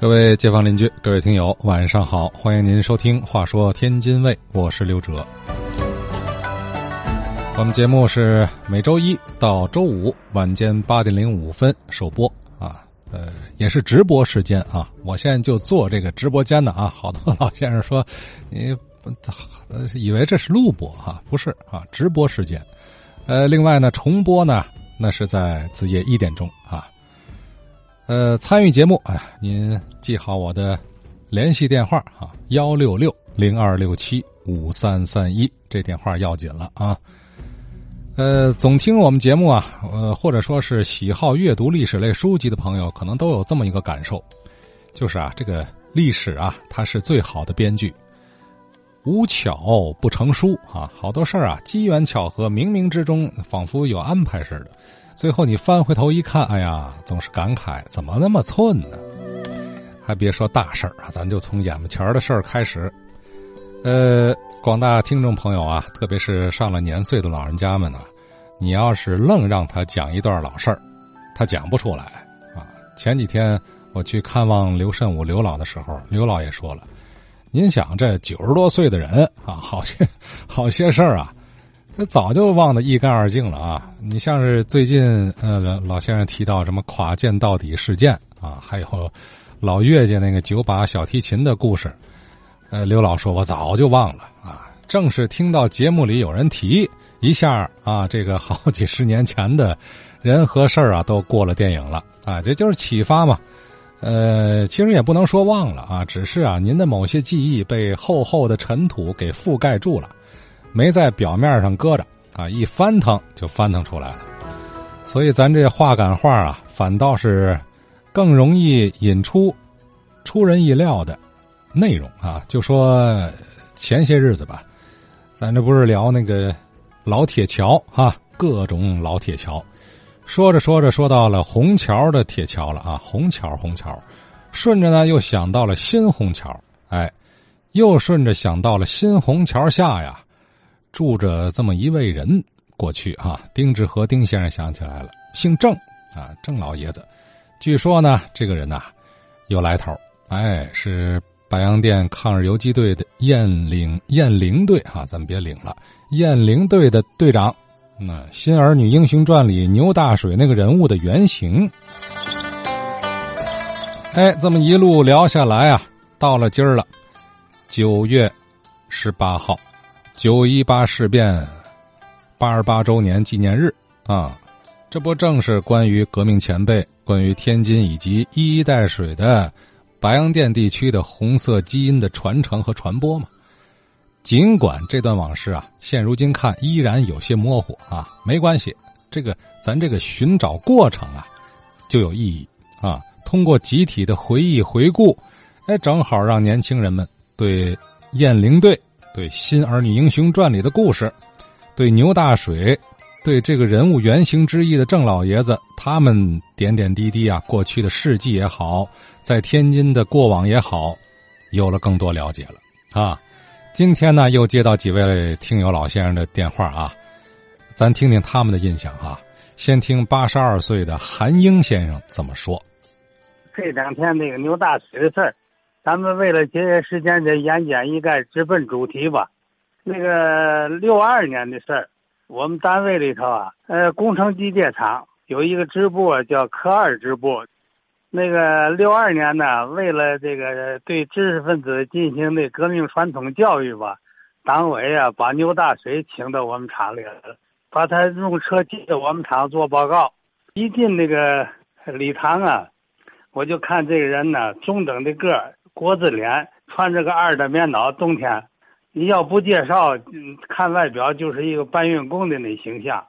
各位街坊邻居，各位听友，晚上好！欢迎您收听《话说天津卫》，我是刘哲。我们节目是每周一到周五晚间八点零五分首播啊，呃，也是直播时间啊。我现在就做这个直播间的啊，好多老先生说你呃以为这是录播哈，不是啊，直播时间。呃，另外呢，重播呢，那是在子夜一点钟啊。呃，参与节目，哎，您记好我的联系电话啊，幺六六零二六七五三三一，这电话要紧了啊。呃，总听我们节目啊，呃，或者说是喜好阅读历史类书籍的朋友，可能都有这么一个感受，就是啊，这个历史啊，它是最好的编剧，无巧不成书啊，好多事儿啊，机缘巧合，冥冥之中仿佛有安排似的。最后你翻回头一看，哎呀，总是感慨怎么那么寸呢？还别说大事儿啊，咱就从眼巴前儿的事儿开始。呃，广大听众朋友啊，特别是上了年岁的老人家们呢，你要是愣让他讲一段老事儿，他讲不出来啊。前几天我去看望刘慎武刘老的时候，刘老爷说了：“您想这九十多岁的人啊，好些好些事儿啊。”那早就忘得一干二净了啊！你像是最近呃老先生提到什么垮剑到底事件啊，还有老岳家那个九把小提琴的故事，呃刘老说我早就忘了啊。正是听到节目里有人提一下啊，这个好几十年前的人和事儿啊都过了电影了啊，这就是启发嘛。呃，其实也不能说忘了啊，只是啊您的某些记忆被厚厚的尘土给覆盖住了。没在表面上搁着啊，一翻腾就翻腾出来了，所以咱这话赶话啊，反倒是更容易引出出人意料的内容啊。就说前些日子吧，咱这不是聊那个老铁桥哈，各种老铁桥，说着说着说到了虹桥的铁桥了啊，虹桥虹桥，顺着呢又想到了新虹桥，哎，又顺着想到了新虹桥下呀。住着这么一位人，过去啊，丁志和丁先生想起来了，姓郑啊，郑老爷子。据说呢，这个人呐有来头，哎，是白洋淀抗日游击队的雁岭雁翎队啊，咱们别领了，雁翎队的队长。那《新儿女英雄传》里牛大水那个人物的原型。哎，这么一路聊下来啊，到了今儿了，九月十八号。九一八事变八十八周年纪念日啊，这不正是关于革命前辈、关于天津以及一衣带水的白洋淀地区的红色基因的传承和传播吗？尽管这段往事啊，现如今看依然有些模糊啊，没关系，这个咱这个寻找过程啊就有意义啊。通过集体的回忆回顾，哎，正好让年轻人们对雁翎队。对《新儿女英雄传》里的故事，对牛大水，对这个人物原型之一的郑老爷子，他们点点滴滴啊，过去的事迹也好，在天津的过往也好，有了更多了解了啊。今天呢，又接到几位听友老先生的电话啊，咱听听他们的印象哈。先听八十二岁的韩英先生怎么说。这两天那个牛大水的事儿。咱们为了节约时间，这言简意赅，直奔主题吧。那个六二年的事儿，我们单位里头啊，呃，工程机械厂有一个支部叫科二支部。那个六二年呢，为了这个对知识分子进行的革命传统教育吧，党委啊把牛大水请到我们厂里来了，把他用车接到我们厂做报告。一进那个礼堂啊，我就看这个人呢，中等的个儿。国字脸，穿着个二的棉袄，冬天，你要不介绍，看外表就是一个搬运工的那形象。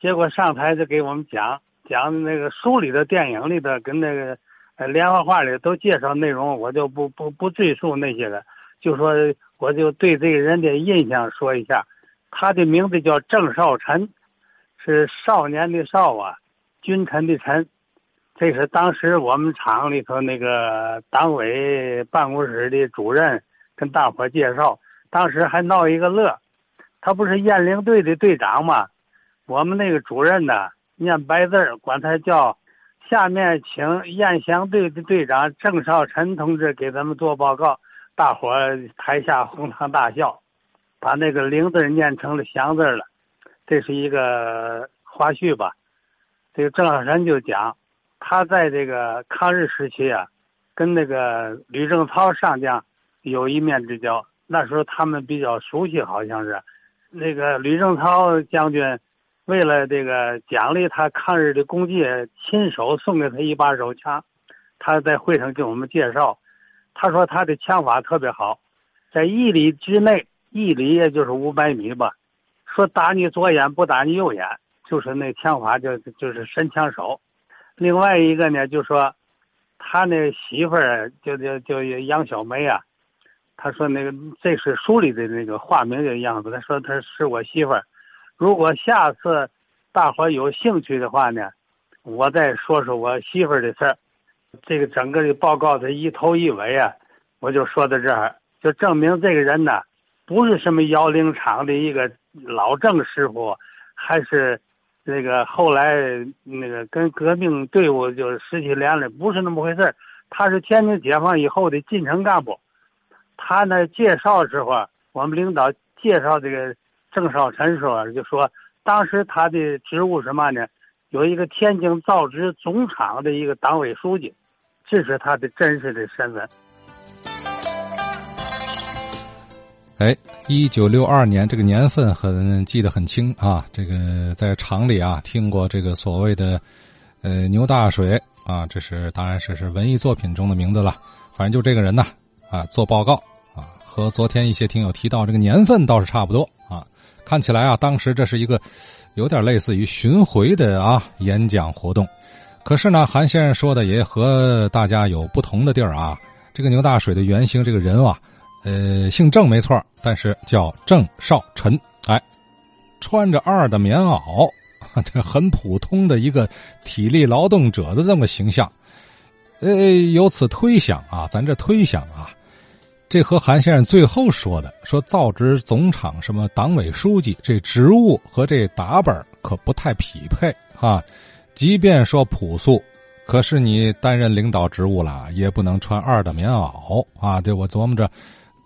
结果上台就给我们讲讲那个书里的、电影里的，跟那个呃连环画里都介绍内容，我就不不不赘述那些个，就说我就对这个人的印象说一下。他的名字叫郑少臣，是少年的少啊，君臣的臣。这是当时我们厂里头那个党委办公室的主任跟大伙介绍，当时还闹一个乐。他不是雁翎队的队长吗？我们那个主任呢，念白字儿管他叫下面请雁翔队的队长郑少臣同志给咱们做报告。大伙台下哄堂大笑，把那个“灵”字念成了“祥”字了。这是一个花絮吧。这个郑少臣就讲，他在这个抗日时期啊，跟那个吕正操上将有一面之交。那时候他们比较熟悉，好像是那个吕正操将军为了这个奖励他抗日的功绩，亲手送给他一把手枪。他在会上给我们介绍，他说他的枪法特别好，在一里之内，一里也就是五百米吧。说打你左眼不打你右眼，就是那枪法就就是神枪手。另外一个呢，就说他那媳妇儿就就就杨小梅啊，他说那个这是书里的那个化名的样子。他说他是我媳妇儿。如果下次大伙有兴趣的话呢，我再说说我媳妇儿的事儿。这个整个的报告的一头一尾啊，我就说到这儿，就证明这个人呢，不是什么摇铃厂的一个。老郑师傅，还是那个后来那个跟革命队伍就失去联络，不是那么回事他是天津解放以后的进城干部。他呢介绍时候，我们领导介绍这个郑少臣时候就说，当时他的职务什么呢？有一个天津造纸总厂的一个党委书记，这是他的真实的身份。哎，一九六二年这个年份很记得很清啊。这个在厂里啊听过这个所谓的，呃牛大水啊，这是当然是是文艺作品中的名字了。反正就这个人呢啊做报告啊，和昨天一些听友提到这个年份倒是差不多啊。看起来啊，当时这是一个有点类似于巡回的啊演讲活动。可是呢，韩先生说的也和大家有不同的地儿啊。这个牛大水的原型这个人啊。呃，姓郑没错，但是叫郑少臣。哎，穿着二的棉袄，这很普通的一个体力劳动者的这么形象。呃，由此推想啊，咱这推想啊，这和韩先生最后说的说造纸总厂什么党委书记这职务和这打扮可不太匹配啊。即便说朴素，可是你担任领导职务了，也不能穿二的棉袄啊。对我琢磨着。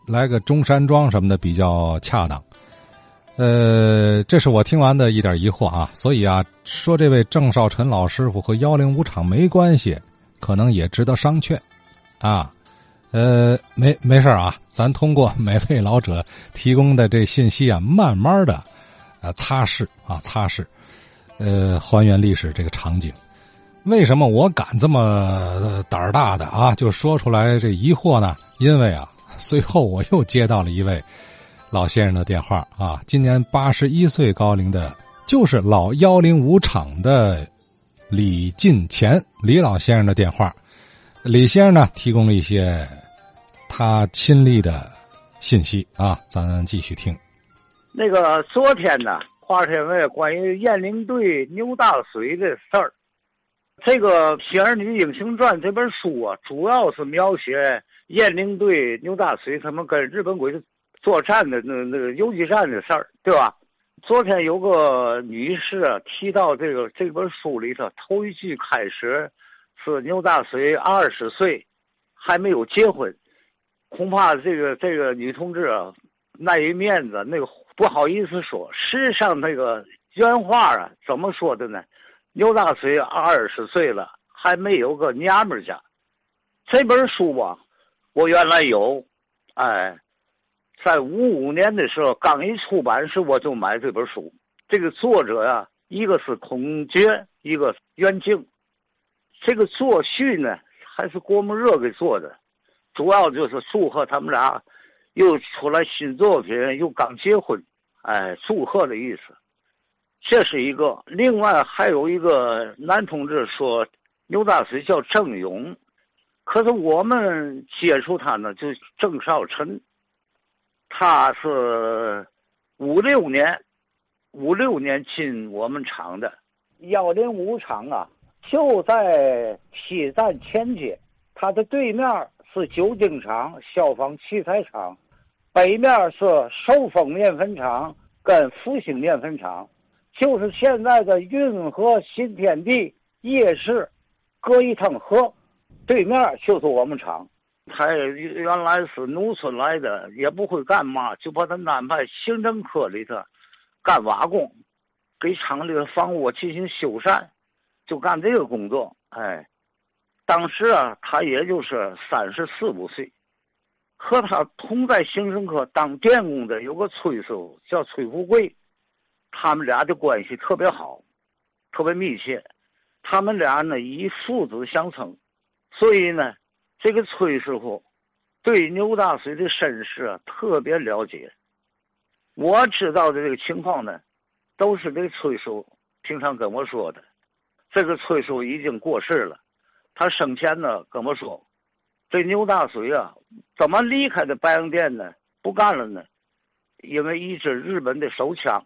来个中山装什么的比较恰当，呃，这是我听完的一点疑惑啊。所以啊，说这位郑少臣老师傅和幺零五厂没关系，可能也值得商榷，啊，呃，没没事啊，咱通过每位老者提供的这信息啊，慢慢的，呃，擦拭啊，擦拭，呃，还原历史这个场景。为什么我敢这么胆儿大的啊，就说出来这疑惑呢？因为啊。随后我又接到了一位老先生的电话啊，今年八十一岁高龄的，就是老幺零五厂的李进前李老先生的电话。李先生呢，提供了一些他亲历的信息啊，咱继续听。那个昨天呢，华天问关于雁翎队牛大水的事儿，这个《新儿女英雄传》这本书啊，主要是描写。雁翎队牛大水他们跟日本鬼子作战的那那个游击战的事儿，对吧？昨天有个女士提到这个这本书里头头一句开始是牛大水二十岁，还没有结婚，恐怕这个这个女同志啊碍于面子，那个不好意思说。实际上那个原话啊怎么说的呢？牛大水二十岁了，还没有个娘们家。这本书吧。我原来有，哎，在五五年的时候刚一出版时，我就买这本书。这个作者呀，一个是孔觉，一个袁静。这个作序呢，还是郭沫若给做的，主要就是祝贺他们俩又出来新作品，又刚结婚，哎，祝贺的意思。这是一个。另外还有一个男同志说，牛大水叫郑勇。可是我们接触他呢，就郑少臣，他是五六年，五六年进我们厂的幺零五厂啊，就在西站前街，他的对面是酒精厂、消防器材厂，北面是寿丰面粉厂跟复兴面粉厂，就是现在的运河新天地夜市。隔一趟河，对面就是我们厂。他原来是农村来的，也不会干嘛，就把他安排行政科里头干瓦工，给厂里的房屋进行修缮，就干这个工作。哎，当时啊，他也就是三十四五岁，和他同在行政科当电工的有个崔师傅叫崔富贵，他们俩的关系特别好，特别密切。他们俩呢以父子相称，所以呢。这个崔师傅对牛大水的身世啊特别了解。我知道的这个情况呢，都是这个崔叔平常跟我说的。这个崔叔已经过世了，他生前呢跟我说，这牛大水啊怎么离开的白洋淀呢？不干了呢？因为一支日本的手枪，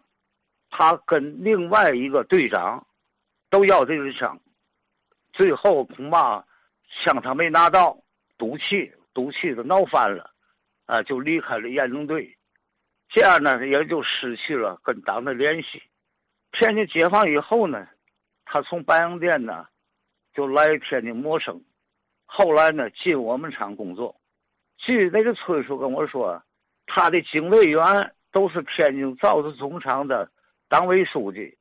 他跟另外一个队长都要这支枪，最后恐怕。枪他没拿到，赌气，赌气的闹翻了，啊，就离开了严中队，这样呢，也就失去了跟党的联系。天津解放以后呢，他从白洋淀呢，就来天津谋生，后来呢，进我们厂工作。据那个崔叔跟我说，他的警卫员都是天津造纸总厂的党委书记，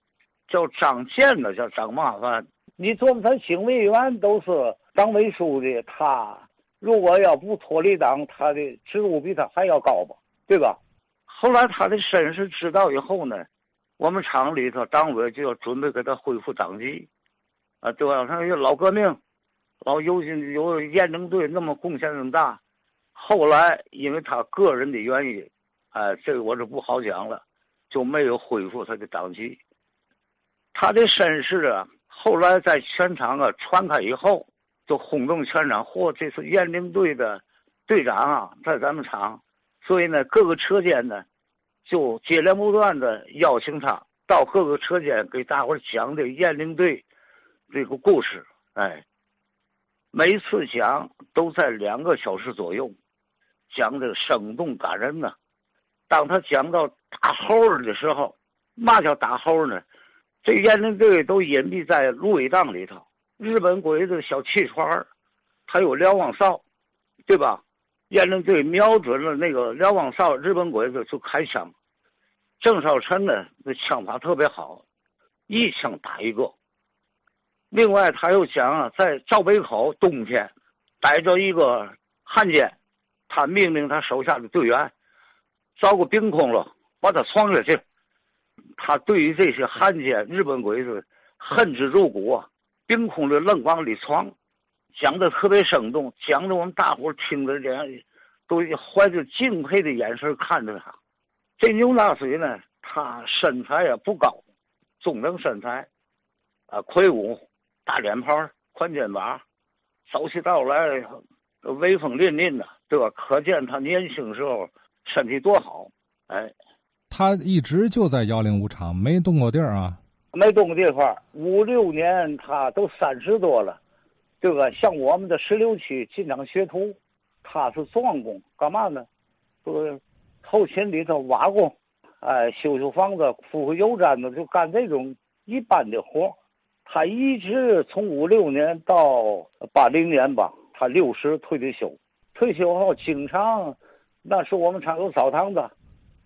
叫张健的，叫张麻烦。你琢磨他警卫员都是。党委书记，他如果要不脱离党，他的职务比他还要高吧，对吧？后来他的身世知道以后呢，我们厂里头党委就要准备给他恢复党籍，啊，对吧？他有老革命，老有有验证队那么贡献那么大，后来因为他个人的原因，哎，这个我就不好讲了，就没有恢复他的党籍。他的身世啊，后来在全厂啊传开以后。就轰动全场，嚯！这是雁翎队的队长啊，在咱们厂，所以呢，各个车间呢，就接连不断的邀请他到各个车间给大伙讲这雁翎队这个故事。哎，每次讲都在两个小时左右，讲的生动感人呢。当他讲到打猴的时候，嘛叫打猴呢？这雁翎队都隐蔽在芦苇荡里头。日本鬼子小汽船还有瞭望哨，对吧？严令队瞄准了那个瞭望哨，日本鬼子就开枪。郑少臣呢，那枪法特别好，一枪打一个。另外，他又讲啊，在赵北口冬天，逮着一个汉奸，他命令他手下的队员找个冰空了，把他闯下去。他对于这些汉奸、日本鬼子恨之入骨啊。凭空的愣往里闯，讲的特别生动，讲的我们大伙听着这样，都怀着敬佩的眼神看着他。这牛大水呢，他身材也不高，中等身材，啊，魁梧，大脸盘，宽肩膀，走起道来威风凛凛的，对吧？可见他年轻时候身体多好。哎，他一直就在幺零五厂，没动过地儿啊。没动过地方，五六年他都三十多了，对吧？像我们的十六区进厂学徒，他是壮工，干嘛呢？是后勤里头瓦工，哎，修修房子、铺铺油毡子，就干这种一般的活。他一直从五六年到八零年吧，他六十退的休。退休后经常，那时我们厂有澡堂子，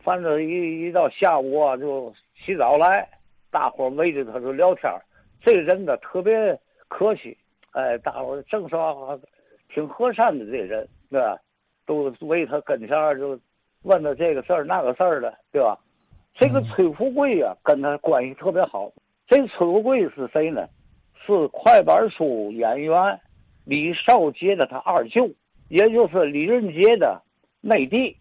反正一一到下午啊就洗澡来。大伙围着他就聊天这个人呢特别客气，哎，大伙正说挺和善的这人，对吧？都围他跟前就问他这个事儿那个事儿的，对吧？这个崔富贵呀，跟他关系特别好。这崔富贵是谁呢？是快板书演员李少杰的他二舅，也就是李仁杰的内弟。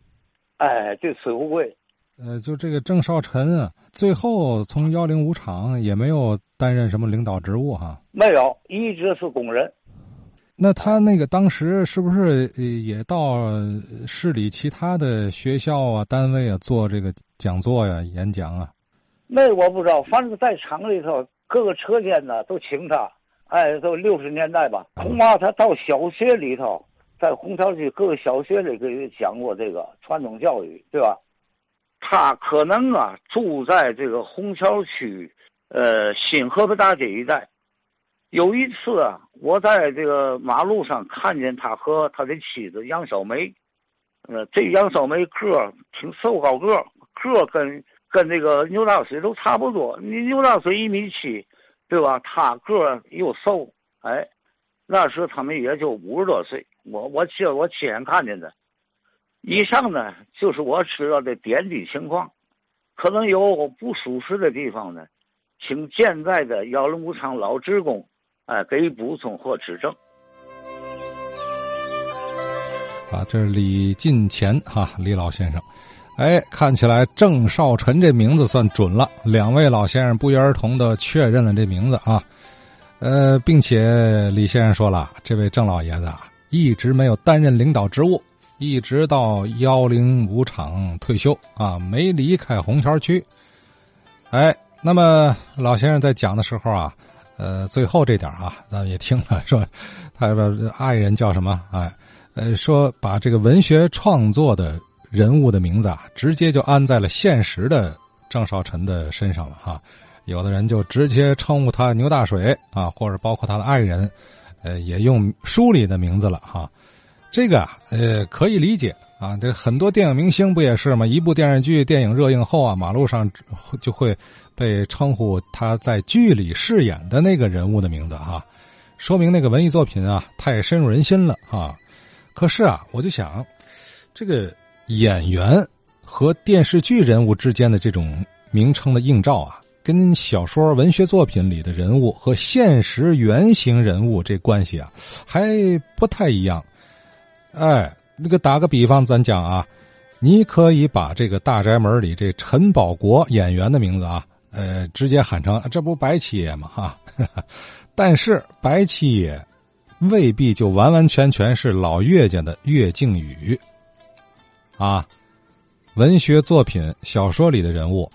哎，这崔富贵。呃，就这个郑少臣啊，最后从幺零五厂也没有担任什么领导职务哈，没有，一直是工人。那他那个当时是不是也到市里其他的学校啊、单位啊做这个讲座呀、演讲啊？那我不知道，反正在厂里头各个车间呢都请他。哎，都六十年代吧，恐怕他到小学里头，在红桥区各个小学里给讲过这个传统教育，对吧？他可能啊住在这个虹桥区，呃新河北大街一带，有一次啊，我在这个马路上看见他和他的妻子杨小梅，呃，这杨小梅个儿挺瘦高个儿，个儿跟跟这个牛大水都差不多。你牛大水一米七，对吧？他个儿又瘦，哎，那时他们也就五十多岁。我我亲我亲眼看见的。以上呢，就是我知道的点滴情况，可能有不属实的地方呢，请健在的幺零五厂老职工。哎，给予补充或指正。啊，这是李进前哈，李老先生。哎，看起来郑少臣这名字算准了。两位老先生不约而同的确认了这名字啊。呃，并且李先生说了，这位郑老爷子啊，一直没有担任领导职务，一直到幺零五厂退休啊，没离开红桥区。哎，那么老先生在讲的时候啊。呃，最后这点啊，咱们也听了，说他说爱人叫什么？哎，呃，说把这个文学创作的人物的名字啊，直接就安在了现实的郑少臣的身上了哈。有的人就直接称呼他牛大水啊，或者包括他的爱人，呃，也用书里的名字了哈。这个啊，呃，可以理解啊。这很多电影明星不也是吗？一部电视剧、电影热映后啊，马路上就会。被称呼他在剧里饰演的那个人物的名字哈，说明那个文艺作品啊太深入人心了哈。可是啊，我就想，这个演员和电视剧人物之间的这种名称的映照啊，跟小说文学作品里的人物和现实原型人物这关系啊，还不太一样。哎，那个打个比方，咱讲啊，你可以把这个《大宅门》里这陈宝国演员的名字啊。呃，直接喊成这不白七爷吗？哈，但是白七爷未必就完完全全是老岳家的岳靖宇啊。文学作品、小说里的人物，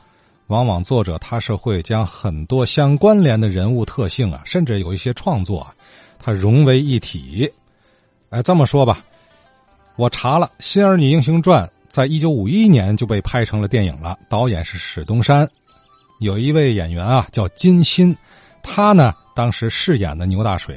往往作者他是会将很多相关联的人物特性啊，甚至有一些创作啊，它融为一体。哎，这么说吧，我查了《新儿女英雄传》，在一九五一年就被拍成了电影了，导演是史东山。有一位演员啊，叫金鑫，他呢当时饰演的牛大水，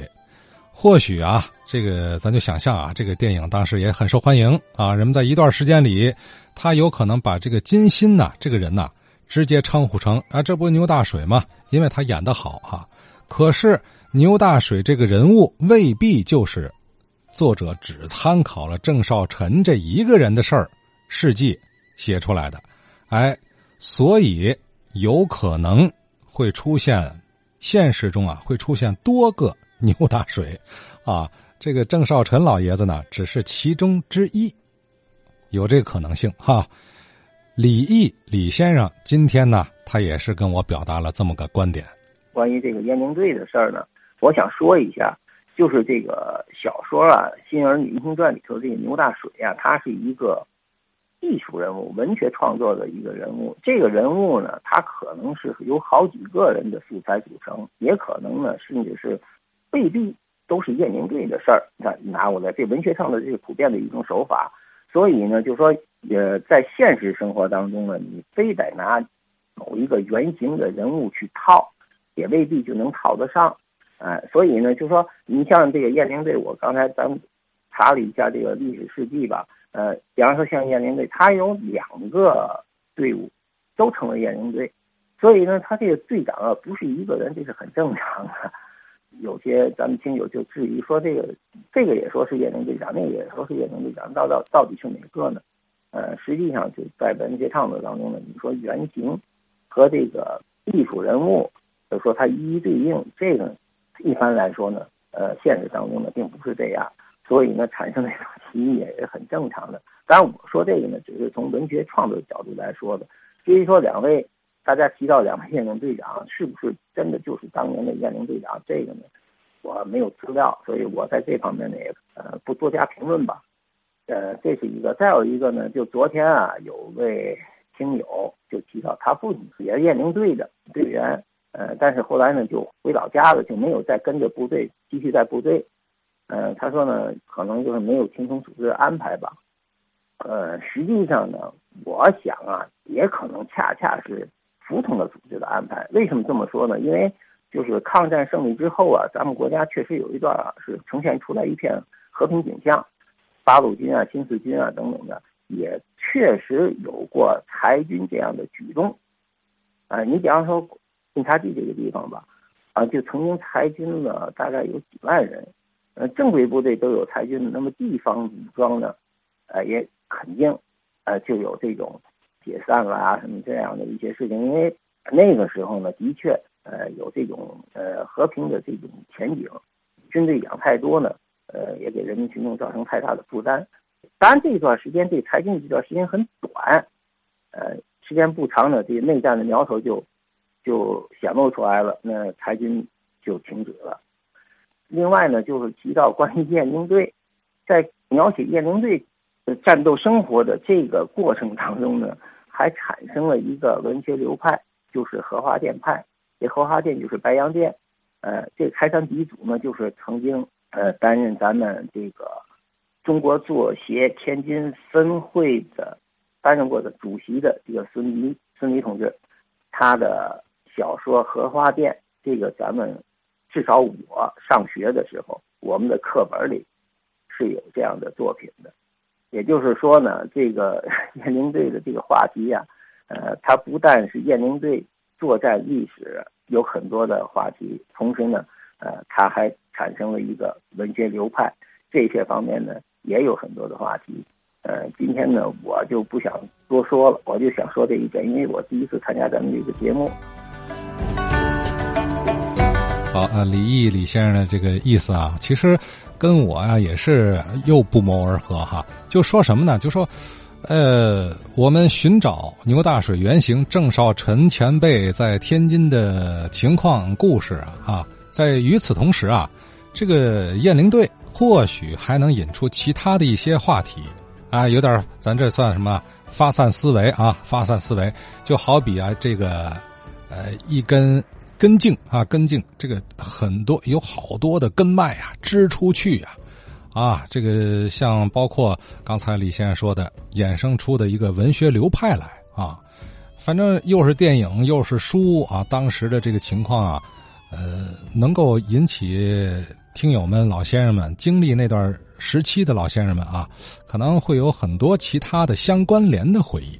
或许啊，这个咱就想象啊，这个电影当时也很受欢迎啊，人们在一段时间里，他有可能把这个金鑫呐这个人呐，直接称呼成啊，这不牛大水吗？因为他演的好哈。可是牛大水这个人物未必就是作者只参考了郑少臣这一个人的事儿事迹写出来的，哎，所以。有可能会出现，现实中啊会出现多个牛大水，啊，这个郑少臣老爷子呢只是其中之一，有这个可能性哈。李毅李先生今天呢，他也是跟我表达了这么个观点。关于这个燕宁队的事儿呢，我想说一下，就是这个小说啊《新儿女英雄传》里头这个牛大水啊，他是一个。艺术人物、文学创作的一个人物，这个人物呢，他可能是由好几个人的素材组成，也可能呢，甚至是未必都是燕宁队的事儿。你，拿过来，这文学上的这个普遍的一种手法，所以呢，就说，呃，在现实生活当中呢，你非得拿某一个原型的人物去套，也未必就能套得上。哎，所以呢，就说你像这个燕翎队，我刚才咱们查了一下这个历史事迹吧。呃，比方说像燕翎队，他有两个队伍都成了燕翎队，所以呢，他这个队长啊不是一个人，这是很正常的。有些咱们听友就质疑说，这个这个也说是燕翎队长，那个也说是燕翎队长，到到到底是哪个呢？呃，实际上就在文学创作当中呢，你说原型和这个艺术人物，就说他一一对应，这个一般来说呢，呃，现实当中呢并不是这样。所以呢，产生这种歧义也是很正常的。当然，我说这个呢，只是从文学创作角度来说的。至于说两位大家提到两位燕宁队长是不是真的就是当年的燕宁队长，这个呢，我没有资料，所以我在这方面呢也呃不多加评论吧。呃，这是一个。再有一个呢，就昨天啊，有位听友就提到他父亲也是燕宁队的队员，呃，但是后来呢就回老家了，就没有再跟着部队继续在部队。呃，他说呢，可能就是没有听从组织的安排吧。呃，实际上呢，我想啊，也可能恰恰是服从了组织的安排。为什么这么说呢？因为就是抗战胜利之后啊，咱们国家确实有一段啊是呈现出来一片和平景象，八路军啊、新四军啊等等的，也确实有过裁军这样的举动。啊，你比方说晋察冀这个地方吧，啊，就曾经裁军了大概有几万人。呃，正规部队都有裁军，那么地方武装呢，呃，也肯定呃就有这种解散啦什么这样的一些事情，因为那个时候呢，的确。呃，有这种呃和平的这种前景，军队养太多呢，呃，也给人民群众造成太大的负担。当然，这段时间对裁军这段时间很短，呃，时间不长呢，这内战的苗头就就显露出来了，那裁军就停止了。另外呢，就是提到关于雁翎队，在描写雁翎队战斗生活的这个过程当中呢，还产生了一个文学流派，就是荷花店派。这荷花店就是白洋淀，呃，这开山鼻祖呢，就是曾经呃担任咱们这个中国作协天津分会的担任过的主席的这个孙犁孙犁同志，他的小说《荷花店》，这个咱们至少我上学的时候，我们的课本里是有这样的作品的。也就是说呢，这个 雁翎队的这个话题呀，呃，它不但是雁翎队。作战历史有很多的话题，同时呢，呃，它还产生了一个文学流派，这些方面呢也有很多的话题。呃，今天呢我就不想多说了，我就想说这一点，因为我第一次参加咱们这个节目。好啊，李毅李先生的这个意思啊，其实跟我啊也是又不谋而合哈。就说什么呢？就说。呃，我们寻找牛大水原型郑少臣前辈在天津的情况故事啊啊，在与此同时啊，这个雁翎队或许还能引出其他的一些话题啊，有点咱这算什么发散思维啊？发散思维就好比啊，这个呃一根根茎啊，根茎这个很多有好多的根脉啊，支出去呀。啊，这个像包括刚才李先生说的，衍生出的一个文学流派来啊，反正又是电影又是书啊，当时的这个情况啊，呃，能够引起听友们、老先生们经历那段时期的老先生们啊，可能会有很多其他的相关联的回忆。